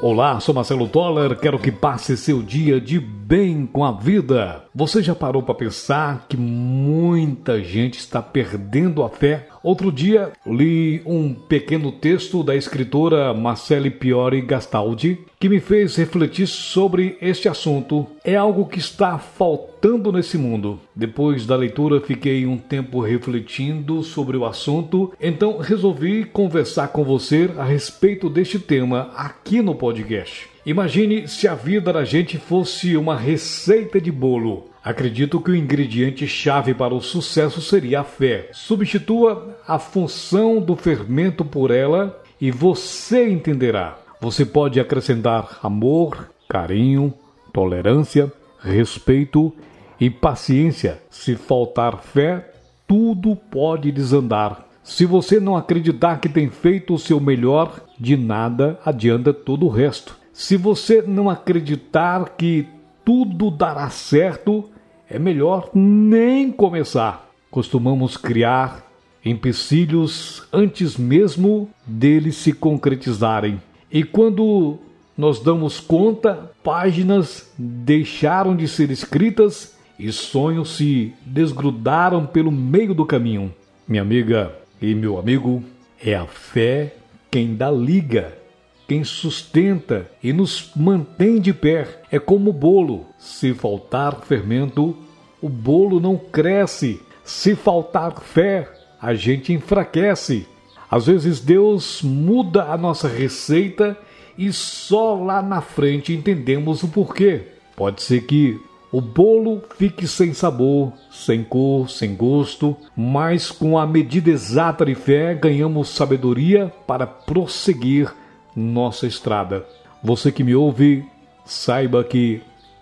Olá, sou Marcelo Toller, quero que passe seu dia de bem com a vida. Você já parou para pensar que muita gente está perdendo a fé? Outro dia li um pequeno texto da escritora Marcele Piori Gastaldi que me fez refletir sobre este assunto. É algo que está faltando nesse mundo. Depois da leitura, fiquei um tempo refletindo sobre o assunto, então resolvi conversar com você a respeito deste tema aqui no podcast. Imagine se a vida da gente fosse uma receita de bolo. Acredito que o ingrediente chave para o sucesso seria a fé. Substitua a função do fermento por ela e você entenderá. Você pode acrescentar amor, carinho, tolerância, respeito e paciência. Se faltar fé, tudo pode desandar. Se você não acreditar que tem feito o seu melhor, de nada adianta todo o resto. Se você não acreditar que tudo dará certo, é melhor nem começar. Costumamos criar empecilhos antes mesmo deles se concretizarem. E quando nós damos conta, páginas deixaram de ser escritas e sonhos se desgrudaram pelo meio do caminho. Minha amiga e meu amigo, é a fé quem dá liga quem sustenta e nos mantém de pé. É como o bolo: se faltar fermento, o bolo não cresce. Se faltar fé, a gente enfraquece. Às vezes Deus muda a nossa receita e só lá na frente entendemos o porquê. Pode ser que o bolo fique sem sabor, sem cor, sem gosto, mas com a medida exata de fé ganhamos sabedoria para prosseguir nossa estrada. Você que me ouve, saiba que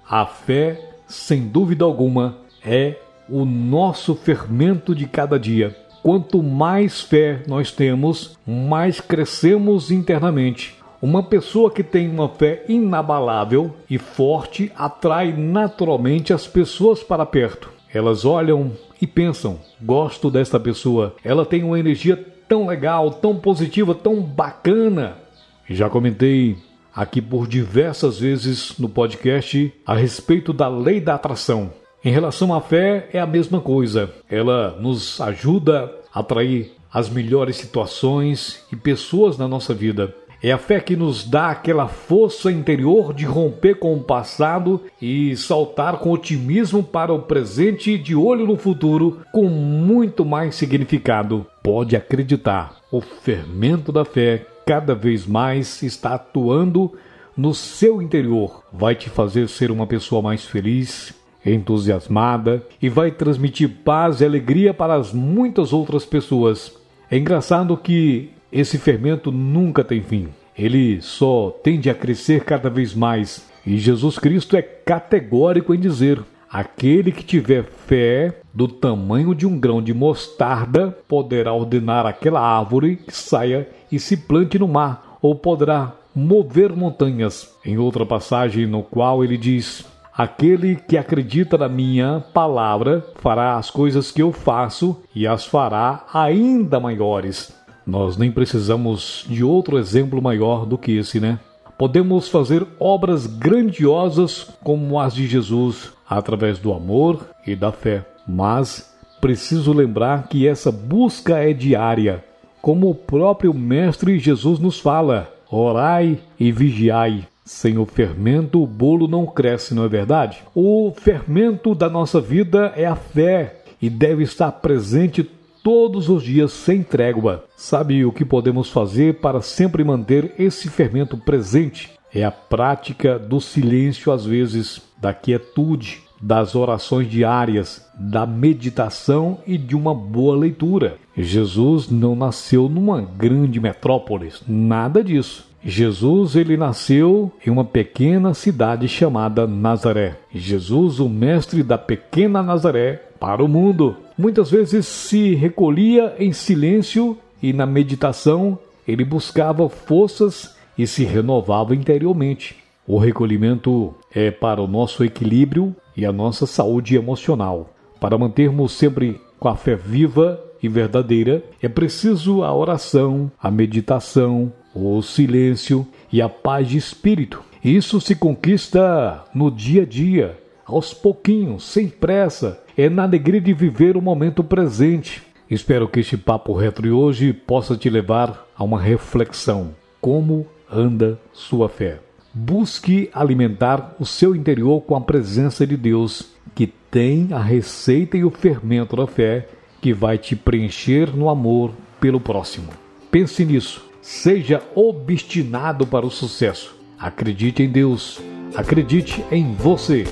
a fé, sem dúvida alguma, é o nosso fermento de cada dia. Quanto mais fé nós temos, mais crescemos internamente. Uma pessoa que tem uma fé inabalável e forte atrai naturalmente as pessoas para perto. Elas olham e pensam: gosto desta pessoa, ela tem uma energia tão legal, tão positiva, tão bacana. Já comentei aqui por diversas vezes no podcast a respeito da lei da atração. Em relação à fé, é a mesma coisa. Ela nos ajuda a atrair as melhores situações e pessoas na nossa vida. É a fé que nos dá aquela força interior de romper com o passado e saltar com otimismo para o presente de olho no futuro com muito mais significado. Pode acreditar, o fermento da fé cada vez mais está atuando no seu interior. Vai te fazer ser uma pessoa mais feliz, entusiasmada e vai transmitir paz e alegria para as muitas outras pessoas. É engraçado que esse fermento nunca tem fim. Ele só tende a crescer cada vez mais. E Jesus Cristo é categórico em dizer: Aquele que tiver fé do tamanho de um grão de mostarda poderá ordenar aquela árvore que saia e se plante no mar, ou poderá mover montanhas. Em outra passagem, no qual ele diz: Aquele que acredita na minha palavra fará as coisas que eu faço e as fará ainda maiores. Nós nem precisamos de outro exemplo maior do que esse, né? Podemos fazer obras grandiosas como as de Jesus através do amor e da fé. Mas preciso lembrar que essa busca é diária, como o próprio Mestre Jesus nos fala: orai e vigiai. Sem o fermento, o bolo não cresce, não é verdade? O fermento da nossa vida é a fé e deve estar presente todos os dias sem trégua. Sabe o que podemos fazer para sempre manter esse fermento presente? É a prática do silêncio, às vezes, da quietude, das orações diárias, da meditação e de uma boa leitura. Jesus não nasceu numa grande metrópole, nada disso. Jesus ele nasceu em uma pequena cidade chamada Nazaré. Jesus, o mestre da pequena Nazaré para o mundo, muitas vezes se recolhia em silêncio e na meditação ele buscava forças e se renovava interiormente. O recolhimento é para o nosso equilíbrio e a nossa saúde emocional. Para mantermos sempre com a fé viva e verdadeira, é preciso a oração, a meditação, o silêncio e a paz de espírito. Isso se conquista no dia a dia, aos pouquinhos, sem pressa, é na alegria de viver o momento presente. Espero que este papo retro de hoje possa te levar a uma reflexão. Como anda sua fé? Busque alimentar o seu interior com a presença de Deus, que tem a receita e o fermento da fé que vai te preencher no amor pelo próximo. Pense nisso. Seja obstinado para o sucesso. Acredite em Deus. Acredite em você.